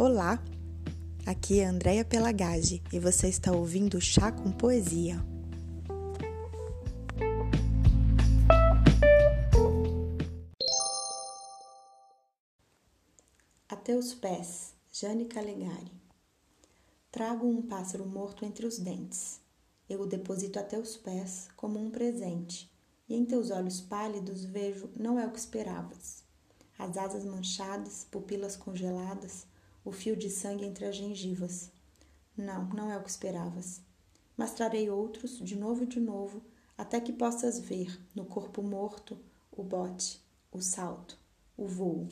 Olá! Aqui é Andréia Pelagage e você está ouvindo Chá com Poesia. Até os pés, Jane Calegari. Trago um pássaro morto entre os dentes. Eu o deposito até os pés como um presente, e em teus olhos pálidos vejo não é o que esperavas. As asas manchadas, pupilas congeladas, o fio de sangue entre as gengivas. Não, não é o que esperavas. Mas trarei outros, de novo e de novo, até que possas ver no corpo morto o bote, o salto, o voo.